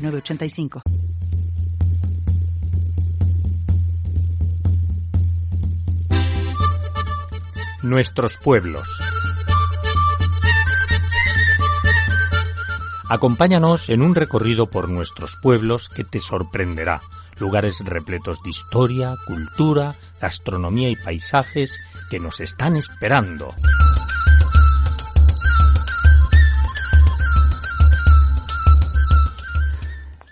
906985. Nuestros pueblos. Acompáñanos en un recorrido por nuestros pueblos que te sorprenderá. Lugares repletos de historia, cultura, gastronomía y paisajes que nos están esperando.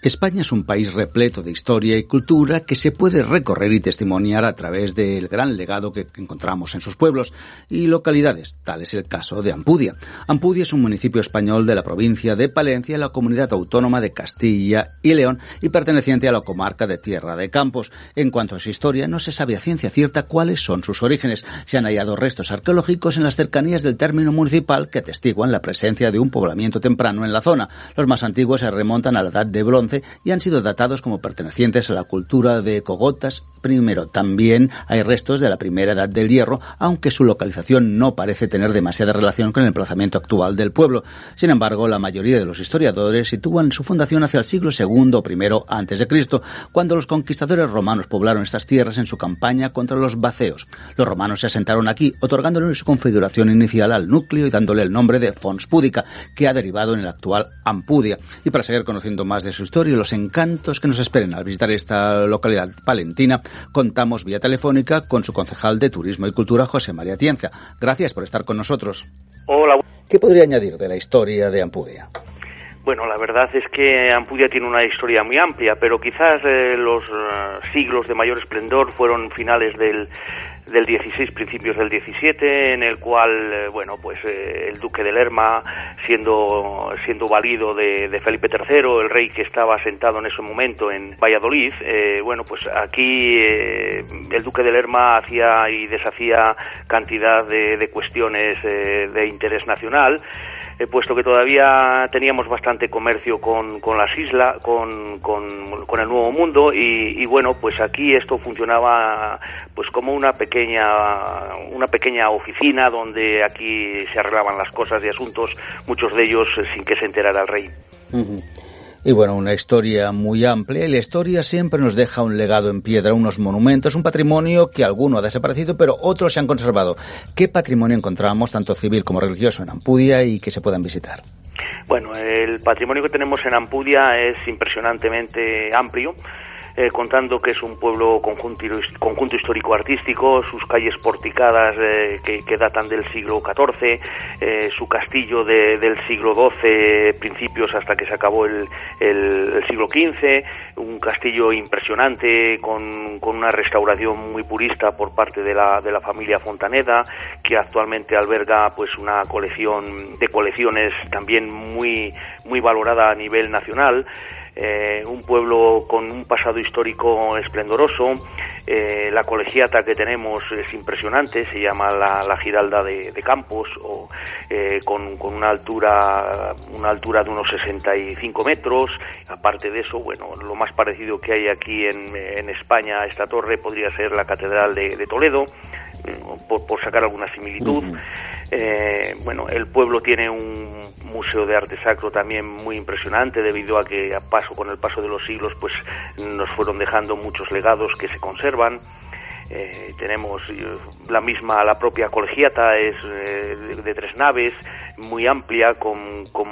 España es un país repleto de historia y cultura que se puede recorrer y testimoniar a través del gran legado que encontramos en sus pueblos y localidades. Tal es el caso de Ampudia. Ampudia es un municipio español de la provincia de Palencia, en la comunidad autónoma de Castilla y León y perteneciente a la comarca de Tierra de Campos. En cuanto a su historia, no se sabe a ciencia cierta cuáles son sus orígenes. Se han hallado restos arqueológicos en las cercanías del término municipal que atestiguan la presencia de un poblamiento temprano en la zona. Los más antiguos se remontan a la edad de bronce y han sido datados como pertenecientes a la cultura de Cogotas. Primero, también hay restos de la primera edad del hierro, aunque su localización no parece tener demasiada relación con el emplazamiento actual del pueblo. Sin embargo, la mayoría de los historiadores sitúan su fundación hacia el siglo II o I antes de Cristo, cuando los conquistadores romanos poblaron estas tierras en su campaña contra los baceos. Los romanos se asentaron aquí, otorgándole su configuración inicial al núcleo y dándole el nombre de Fons Púdica, que ha derivado en el actual Ampudia. Y para seguir conociendo más de su historia, y los encantos que nos esperen al visitar esta localidad palentina, contamos vía telefónica con su concejal de Turismo y Cultura, José María Tienza. Gracias por estar con nosotros. Hola. ¿Qué podría añadir de la historia de Ampudia? Bueno, la verdad es que Ampudia tiene una historia muy amplia, pero quizás eh, los eh, siglos de mayor esplendor fueron finales del, del 16, principios del 17, en el cual, eh, bueno, pues el duque de Lerma, siendo, siendo valido de, Felipe III, el rey que estaba sentado en ese momento en Valladolid, bueno, pues aquí el duque de Lerma hacía y deshacía cantidad de, de cuestiones de interés nacional, eh, puesto que todavía teníamos bastante comercio con, con las islas, con, con, el Nuevo Mundo y, bueno, pues aquí esto funcionaba pues como una pequeña, una pequeña oficina donde aquí se arreglaban las cosas y asuntos, muchos de ellos eh, sin que se enterara el rey. Y bueno, una historia muy amplia la historia siempre nos deja un legado en piedra, unos monumentos, un patrimonio que alguno ha desaparecido, pero otros se han conservado. ¿Qué patrimonio encontramos, tanto civil como religioso, en Ampudia y que se puedan visitar? Bueno, el patrimonio que tenemos en Ampudia es impresionantemente amplio. Eh, contando que es un pueblo conjunto, conjunto histórico-artístico, sus calles porticadas eh, que, datan del siglo XIV, eh, su castillo del siglo XII, principios hasta que se acabó el, siglo XV, un castillo impresionante con, con, una restauración muy purista por parte de la, de la familia Fontaneda, que actualmente alberga pues una colección de colecciones también muy, muy valorada a nivel nacional. Eh, un pueblo con un pasado histórico esplendoroso. Eh, la colegiata que tenemos es impresionante, se llama la, Giralda de, Campos, o, eh, con, una altura una altura de unos 65 metros. Aparte de eso, bueno, lo más parecido que hay aquí en, España a esta torre podría ser la Catedral de, Toledo, por, sacar alguna similitud. Eh, bueno, el pueblo tiene un museo de arte sacro también muy impresionante debido a que a paso con el paso de los siglos pues nos fueron dejando muchos legados que se conservan. Eh, tenemos eh, la misma, la propia colegiata es de, tres naves, muy amplia, con, con,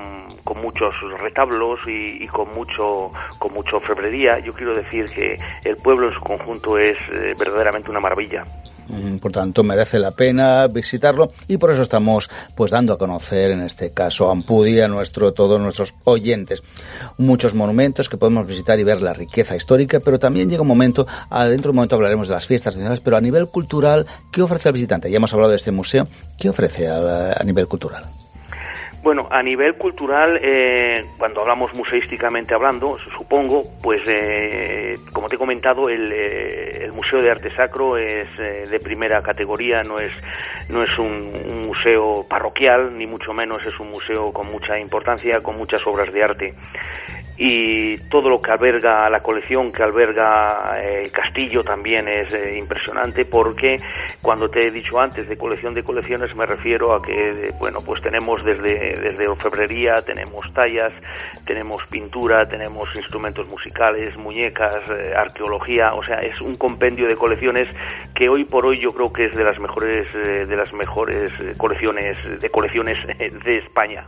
muchos retablos y, y, con mucho con mucho orfebrería. Yo quiero decir que el pueblo en su conjunto es verdaderamente una maravilla. Mm, por tanto, merece la pena visitarlo y por eso estamos pues dando a conocer en este caso Ampudia a nuestro, todos nuestros oyentes. Muchos monumentos que podemos visitar y ver la riqueza histórica, pero también llega un momento, dentro de un momento hablaremos de las fiestas nacionales, pero a nivel cultural, ¿qué ofrece al visitante? Ya hemos hablado de este museo, ¿qué ofrece a nivel cultural? Bueno, a nivel cultural, eh, cuando hablamos museísticamente hablando, supongo, pues eh, como te he comentado, el, eh, Museo de Arte Sacro es de primera categoría, no es, no es un, museo parroquial, ni mucho menos es un museo con mucha importancia, con muchas obras de arte y todo lo que alberga la colección que alberga eh, el castillo también es eh, impresionante porque cuando te he dicho antes de colección de colecciones me refiero a que bueno pues tenemos desde desde orfebrería tenemos tallas tenemos pintura tenemos instrumentos musicales muñecas eh, arqueología o sea es un compendio de colecciones que hoy por hoy yo creo que es de las mejores de las mejores colecciones de colecciones de España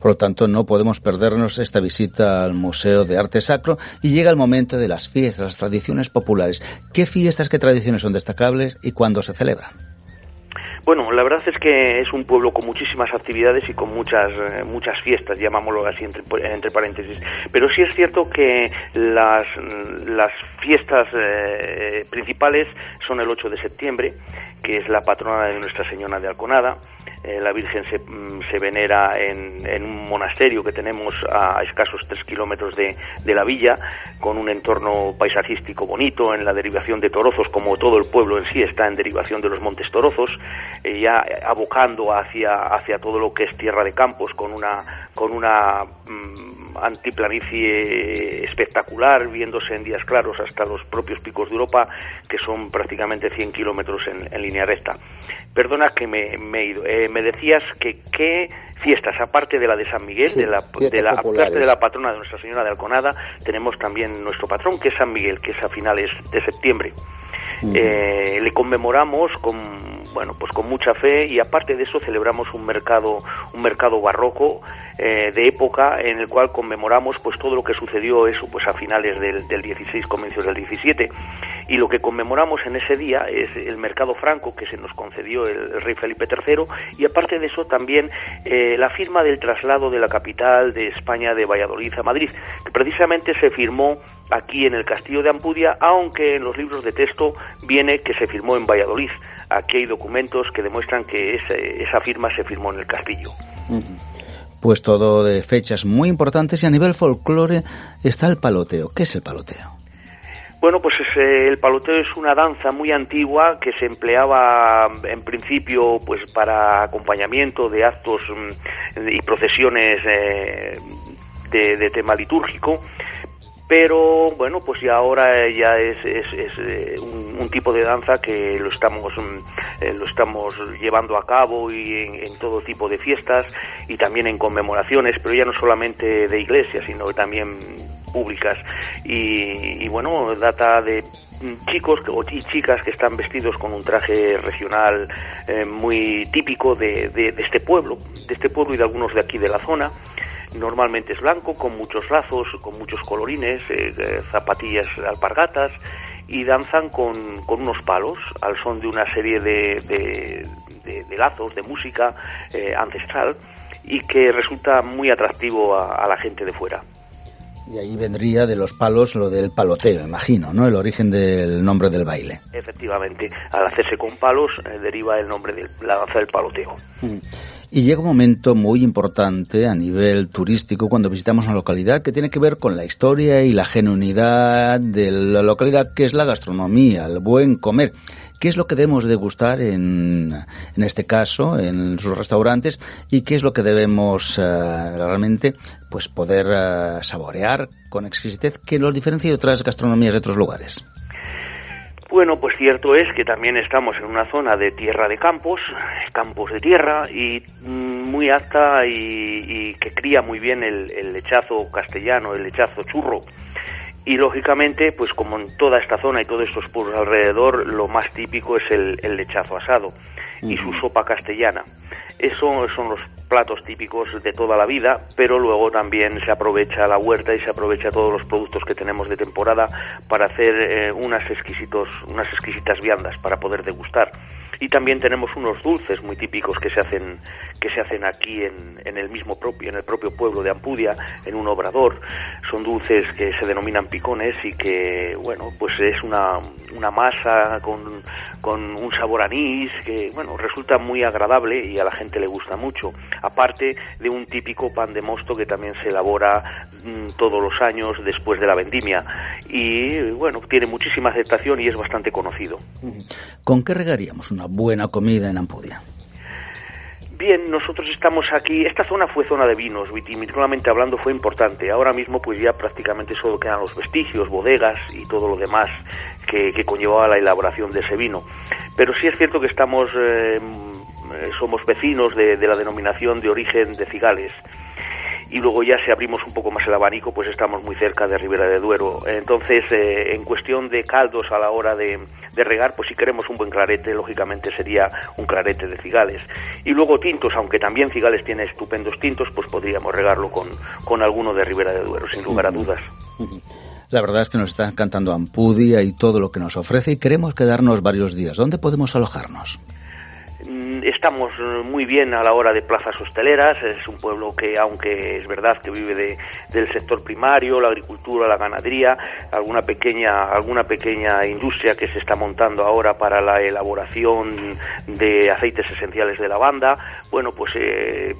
por lo tanto, no podemos perdernos esta visita al Museo de Arte Sacro y llega el momento de las fiestas, las tradiciones populares. ¿Qué fiestas, qué tradiciones son destacables y cuándo se celebran? Bueno, la verdad es que es un pueblo con muchísimas actividades y con muchas eh, muchas fiestas, llamámoslo así entre, entre, paréntesis. Pero sí es cierto que las, las fiestas eh, principales son el 8 de septiembre, que es la patrona de Nuestra Señora de Alconada. Eh, la Virgen se, mm, se venera en, en, un monasterio que tenemos a escasos tres kilómetros de, de, la villa, con un entorno paisajístico bonito, en la derivación de Torozos, como todo el pueblo en sí está en derivación de los Montes Torozos, eh, ya abocando hacia, hacia todo lo que es tierra de campos, con una, con una mm, antiplanicie espectacular, viéndose en días claros hasta los propios picos de Europa, que son prácticamente 100 kilómetros en, en línea recta. Perdona que me, me he ido. Eh, me decías que qué fiestas, aparte de la de San Miguel, de la, de la aparte de la patrona de Nuestra Señora de Alconada, tenemos también nuestro patrón, que es San Miguel, que es a finales de septiembre. Eh, le conmemoramos con bueno pues con mucha fe y aparte de eso celebramos un mercado un mercado barroco eh, de época en el cual conmemoramos pues todo lo que sucedió eso pues a finales del, del 16 comienzos del 17 y lo que conmemoramos en ese día es el mercado franco que se nos concedió el, rey Felipe III y aparte de eso también eh, la firma del traslado de la capital de España de Valladolid a Madrid, que precisamente se firmó aquí en el castillo de Ampudia, aunque en los libros de texto viene que se firmó en Valladolid. Aquí hay documentos que demuestran que esa firma se firmó en el castillo. Pues todo de fechas muy importantes y a nivel folclore está el paloteo. ¿Qué es el paloteo? Bueno, pues el paloteo es una danza muy antigua que se empleaba en principio pues para acompañamiento de actos mm, y procesiones eh, de, tema litúrgico. Pero bueno pues ya ahora ya es, es, eh, un, tipo de danza que lo estamos mm, eh, lo estamos llevando a cabo y en, todo tipo de fiestas y también en conmemoraciones pero ya no solamente de iglesia sino también públicas y, bueno, data de chicos y chicas que están vestidos con un traje regional eh, muy típico de, de, este pueblo, de este pueblo y de algunos de aquí de la zona. Normalmente es blanco, con muchos lazos, con muchos colorines, eh, eh, zapatillas alpargatas y danzan con, unos palos al son de una serie de, de lazos, de música ancestral y que resulta muy atractivo a la gente de fuera. Y ahí vendría de los palos lo del paloteo, imagino, ¿no? El origen del nombre del baile. Efectivamente, al hacerse con palos eh, deriva el nombre de la danza del paloteo. Mm. Y llega un momento muy importante a nivel turístico cuando visitamos una localidad que tiene que ver con la historia y la genuinidad de la localidad, que es la gastronomía, el buen comer qué es lo que debemos degustar en, en este caso, en sus restaurantes, y qué es lo que debemos eh, realmente pues poder eh, saborear con exquisitez que nos diferencia de otras gastronomías de otros lugares. Bueno, pues cierto es que también estamos en una zona de tierra de campos, campos de tierra y mm, muy alta y, que cría muy bien el, lechazo castellano, el lechazo churro y lógicamente, pues como en toda esta zona y todos estos pueblos alrededor, lo más típico es el, lechazo asado y su sopa castellana. Esos son los platos típicos de toda la vida, pero luego también se aprovecha la huerta y se aprovecha todos los productos que tenemos de temporada para hacer eh, unas exquisitos, unas exquisitas viandas para poder degustar. y también tenemos unos dulces muy típicos que se hacen que se hacen aquí en, en el mismo propio en el propio pueblo de Ampudia en un obrador son dulces que se denominan picones y que bueno pues es una, una masa con, con un sabor anís que bueno resulta muy agradable y a la gente le gusta mucho aparte de un típico pan de mosto que también se elabora mm, todos los años después de la vendimia y bueno tiene muchísima aceptación y es bastante conocido ¿Con qué regaríamos una buena comida en Ampudia? Bien, nosotros estamos aquí, esta zona fue zona de vinos, vitivinícolamente hablando fue importante. Ahora mismo pues ya prácticamente solo quedan los vestigios, bodegas y todo lo demás que, que conllevaba la elaboración de ese vino. Pero sí es cierto que estamos, eh, somos vecinos de, la denominación de origen de Cigales y luego ya si abrimos un poco más el abanico, pues estamos muy cerca de Ribera de Duero. Entonces, eh, en cuestión de caldos a la hora de, regar, pues si queremos un buen clarete, lógicamente sería un clarete de cigales. Y luego tintos, aunque también cigales tiene estupendos tintos, pues podríamos regarlo con, con alguno de Ribera de Duero, sin lugar a dudas. La verdad es que nos está encantando Ampudia y todo lo que nos ofrece y queremos quedarnos varios días. ¿Dónde podemos alojarnos? Estamos muy bien a la hora de plazas hosteleras, es un pueblo que aunque es verdad que vive de, del sector primario, la agricultura, la ganadería, alguna pequeña alguna pequeña industria que se está montando ahora para la elaboración de aceites esenciales de lavanda, bueno, pues eh,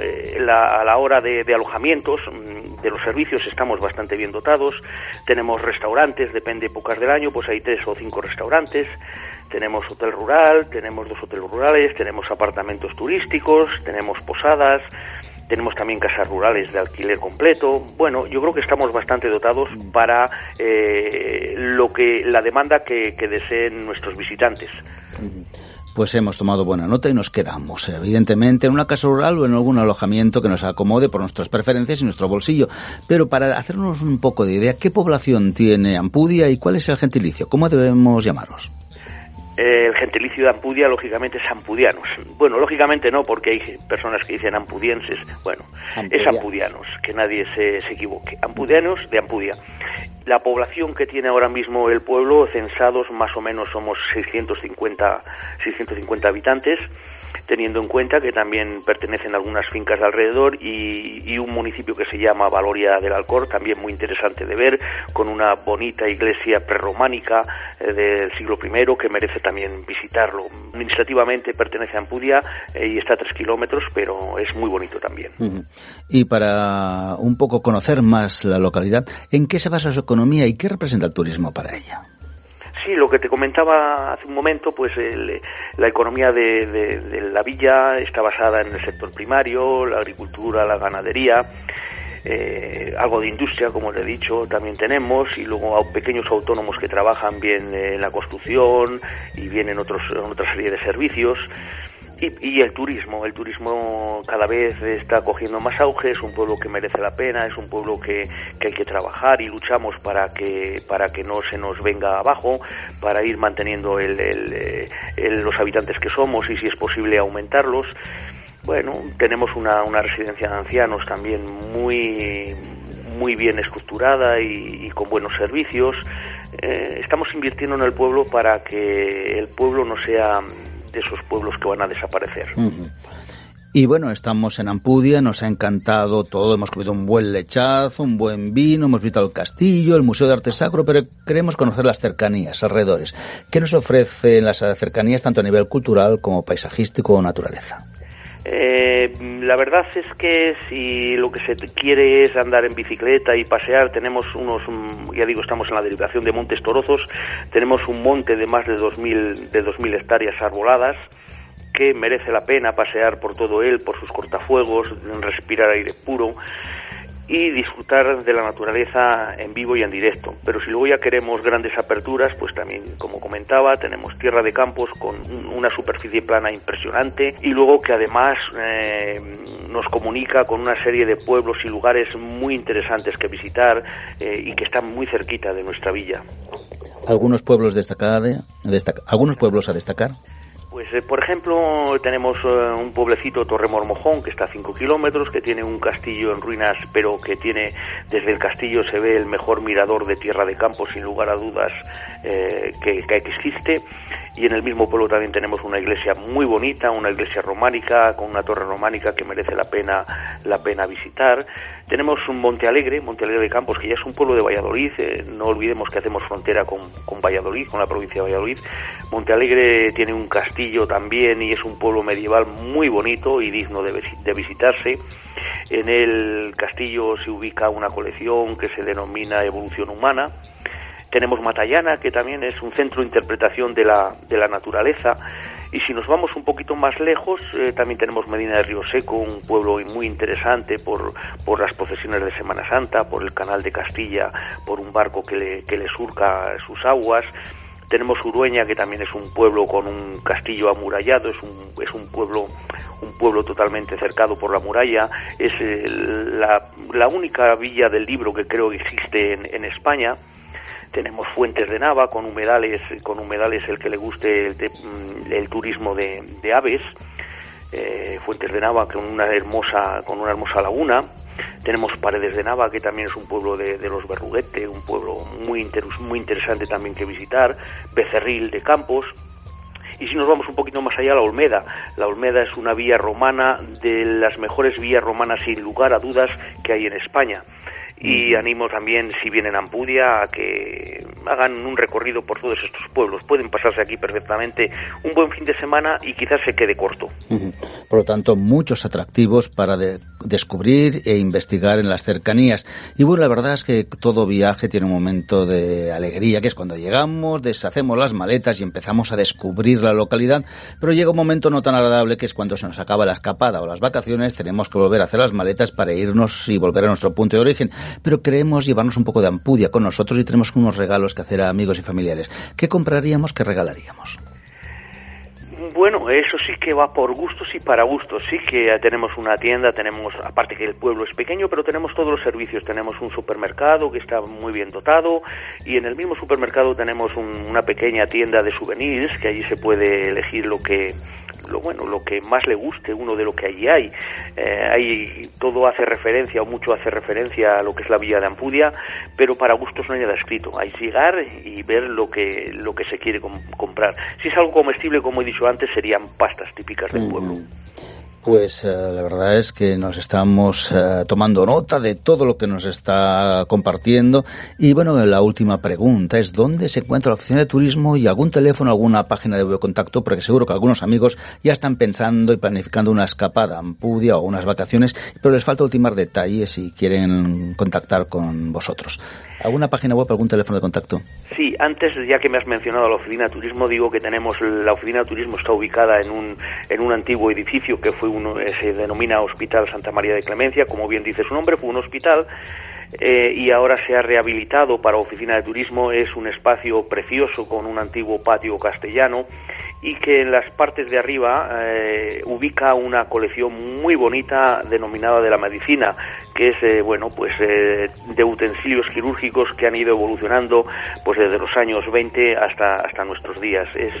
eh, la, a la hora de, de, alojamientos, mm, de los servicios estamos bastante bien dotados. Tenemos restaurantes, depende épocas del año, pues hay tres o cinco restaurantes. Tenemos hotel rural, tenemos dos hoteles rurales, tenemos apartamentos turísticos, tenemos posadas, tenemos también casas rurales de alquiler completo. Bueno, yo creo que estamos bastante dotados para eh, lo que la demanda que, deseen nuestros visitantes. Pues hemos tomado buena nota y nos quedamos, evidentemente, en una casa rural o en algún alojamiento que nos acomode por nuestras preferencias y nuestro bolsillo. Pero para hacernos un poco de idea, ¿qué población tiene Ampudia y cuál es el gentilicio? ¿Cómo debemos llamaros? El gentilicio de Ampudia, lógicamente, es ampudianos. Bueno, lógicamente no, porque hay personas que dicen ampudienses. Bueno, Ampudia. es ampudianos, que nadie se, se, equivoque. Ampudianos de Ampudia. La población que tiene ahora mismo el pueblo, censados más o menos somos 650, 650 habitantes teniendo en cuenta que también pertenecen algunas fincas de alrededor y, y, un municipio que se llama Valoria del Alcor, también muy interesante de ver, con una bonita iglesia prerrománica eh, del siglo I que merece también visitarlo. Administrativamente pertenece a Ampudia eh, y está a tres kilómetros, pero es muy bonito también. Y para un poco conocer más la localidad, ¿en qué se basa su y qué representa el turismo para ella? Sí, lo que te comentaba hace un momento, pues la economía de, la villa está basada en el sector primario, la agricultura, la ganadería, eh, algo de industria, como te he dicho, también tenemos, y luego a pequeños autónomos que trabajan bien en la construcción y bien en, otros, en otra serie de servicios. Y, y, el turismo, el turismo cada vez está cogiendo más auge, es un pueblo que merece la pena, es un pueblo que, que, hay que trabajar y luchamos para que, para que no se nos venga abajo, para ir manteniendo el, el, el, los habitantes que somos y si es posible aumentarlos. Bueno, tenemos una, una residencia de ancianos también muy, muy bien estructurada y, y con buenos servicios. Eh, estamos invirtiendo en el pueblo para que el pueblo no sea de esos pueblos que van a desaparecer. Y bueno, estamos en Ampudia, nos ha encantado todo, hemos comido un buen lechazo, un buen vino, hemos visitado el castillo, el Museo de Arte Sacro, pero queremos conocer las cercanías, alrededores. ¿Qué nos ofrecen las cercanías tanto a nivel cultural como paisajístico o naturaleza? Eh, la verdad es que si lo que se quiere es andar en bicicleta y pasear, tenemos unos, ya digo, estamos en la derivación de Montes Torozos, tenemos un monte de más de 2.000 de 2000 hectáreas arboladas, que merece la pena pasear por todo él, por sus cortafuegos, respirar aire puro y disfrutar de la naturaleza en vivo y en directo. Pero si luego ya queremos grandes aperturas, pues también, como comentaba, tenemos tierra de campos con una superficie plana impresionante y luego que además eh, nos comunica con una serie de pueblos y lugares muy interesantes que visitar eh, y que están muy cerquita de nuestra villa. ¿Algunos pueblos, destacar, destac algunos pueblos a destacar? Pues, eh, por ejemplo, tenemos eh, un pueblecito, Torremormojón, que está a 5 kilómetros, que tiene un castillo en ruinas, pero que tiene, desde el castillo se ve el mejor mirador de Tierra de Campo, sin lugar a dudas, eh, que, que existe y en el mismo pueblo también tenemos una iglesia muy bonita, una iglesia románica con una torre románica que merece la pena la pena visitar. Tenemos un Monte Alegre, Monte Alegre de Campos, que ya es un pueblo de Valladolid, eh, no olvidemos que hacemos frontera con, con Valladolid, con la provincia de Valladolid. Monte Alegre tiene un castillo también y es un pueblo medieval muy bonito y digno de, de visitarse. En el castillo se ubica una colección que se denomina Evolución Humana, tenemos Matallana, que también es un centro de interpretación de la, de la naturaleza. Y si nos vamos un poquito más lejos, eh, también tenemos Medina de Río Seco, un pueblo muy interesante por, por las procesiones de Semana Santa, por el canal de Castilla, por un barco que le, que le surca sus aguas. Tenemos Urueña, que también es un pueblo con un castillo amurallado, es un, es un pueblo un pueblo totalmente cercado por la muralla, es eh, la, la, única villa del libro que creo que existe en, España, tenemos fuentes de Nava con humedales, con humedales el que le guste el, mm, el turismo de, de aves, eh, fuentes de Nava con una hermosa, con una hermosa laguna. Tenemos Paredes de Nava, que también es un pueblo de, de los Berruguete, un pueblo muy, inter, muy interesante también que visitar. Becerril de Campos, y si nos vamos un poquito más allá, la Olmeda. La Olmeda es una vía romana de las mejores vías romanas, sin lugar a dudas, que hay en España y animo también, si vienen a Ampudia, a que hagan un recorrido por todos estos pueblos. Pueden pasarse aquí perfectamente un buen fin de semana y quizás se quede corto. Por lo tanto, muchos atractivos para descubrir e investigar en las cercanías. Y bueno, la verdad es que todo viaje tiene un momento de alegría, que es cuando llegamos, deshacemos las maletas y empezamos a descubrir la localidad, pero llega un momento no tan agradable que es cuando se nos acaba la escapada o las vacaciones, tenemos que volver a hacer las maletas para irnos y volver a nuestro punto de origen pero queremos llevarnos un poco de ampudia con nosotros y tenemos unos regalos que hacer a amigos y familiares. ¿Qué compraríamos, qué regalaríamos? Bueno, eso sí que va por gustos y para gustos. Sí que tenemos una tienda, tenemos, aparte que el pueblo es pequeño, pero tenemos todos los servicios. Tenemos un supermercado que está muy bien dotado y en el mismo supermercado tenemos una pequeña tienda de souvenirs que allí se puede elegir lo que lo bueno, lo que más le guste uno de lo que allí hay. Eh, hay todo hace referencia o mucho hace referencia a lo que es la villa de Ampudia, pero para gustos no hay nada escrito. Hay llegar y ver lo que lo que se quiere comprar. Si es algo comestible, como he dicho antes, serían pastas típicas del pueblo. Pues eh, la verdad es que nos estamos eh, tomando nota de todo lo que nos está compartiendo. Y bueno, la última pregunta es ¿dónde se encuentra la oficina de turismo y algún teléfono, alguna página de contacto? Porque seguro que algunos amigos ya están pensando y planificando una escapada a Ampudia o unas vacaciones, pero les falta ultimar detalles si quieren contactar con vosotros. ¿Alguna página web, algún teléfono de contacto? Sí, antes ya que me has mencionado la oficina de turismo, digo que tenemos la oficina de turismo está ubicada en un, en un antiguo edificio que fue se denomina Hospital Santa María de Clemencia, como bien dice su nombre, fue un hospital eh, y ahora se ha rehabilitado para oficina de turismo. Es un espacio precioso con un antiguo patio castellano y que en las partes de arriba eh, ubica una colección muy bonita denominada de la medicina, que es eh, bueno pues de utensilios quirúrgicos que han ido evolucionando pues desde los años 20 hasta hasta nuestros días. Es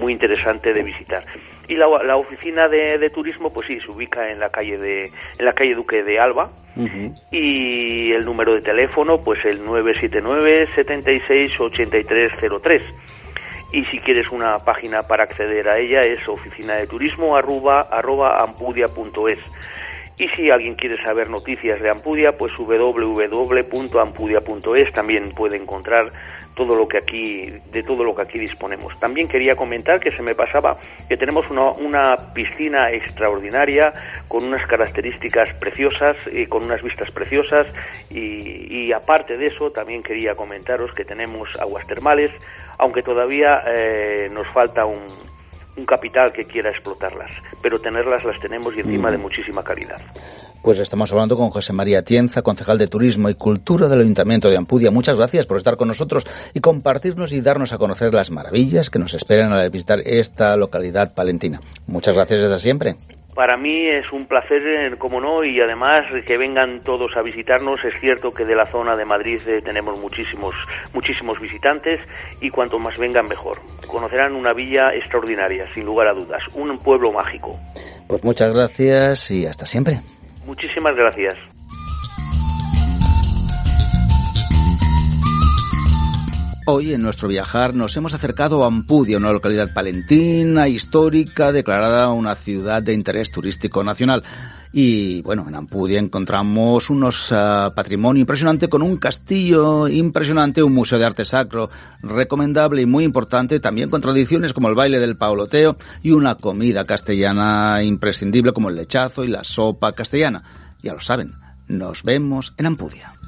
muy interesante de visitar. Y la, la oficina de, de, turismo pues sí se ubica en la calle de en la calle Duque de Alba y el número de teléfono, pues el 979 76 8303. Y si quieres una página para acceder a ella es oficina de turismo arroba, arroba ampudia.es. Y si alguien quiere saber noticias de Ampudia, pues www.ampudia.es también puede encontrar todo lo que aquí de todo lo que aquí disponemos. También quería comentar que se me pasaba que tenemos una, una piscina extraordinaria con unas características preciosas y con unas vistas preciosas y, y aparte de eso también quería comentaros que tenemos aguas termales, aunque todavía eh, nos falta un, un capital que quiera explotarlas, pero tenerlas las tenemos y encima de muchísima calidad. Pues estamos hablando con José María Tienza, concejal de Turismo y Cultura del Ayuntamiento de Ampudia. Muchas gracias por estar con nosotros y compartirnos y darnos a conocer las maravillas que nos esperan al visitar esta localidad palentina. Muchas gracias desde siempre. Para mí es un placer, eh, como no, y además que vengan todos a visitarnos. Es cierto que de la zona de Madrid eh, tenemos muchísimos, muchísimos visitantes y cuanto más vengan mejor. Conocerán una villa extraordinaria, sin lugar a dudas, un pueblo mágico. Pues muchas gracias y hasta siempre. Muchísimas gracias. Hoy en nuestro viajar nos hemos acercado a Ampudia, una localidad palentina, histórica, declarada una ciudad de interés turístico nacional. Y bueno, en Ampudia encontramos unos uh, patrimonio impresionante con un castillo impresionante, un museo de arte sacro recomendable y muy importante, también con tradiciones como el baile del pauloteo y una comida castellana imprescindible como el lechazo y la sopa castellana. Ya lo saben, nos vemos en Ampudia.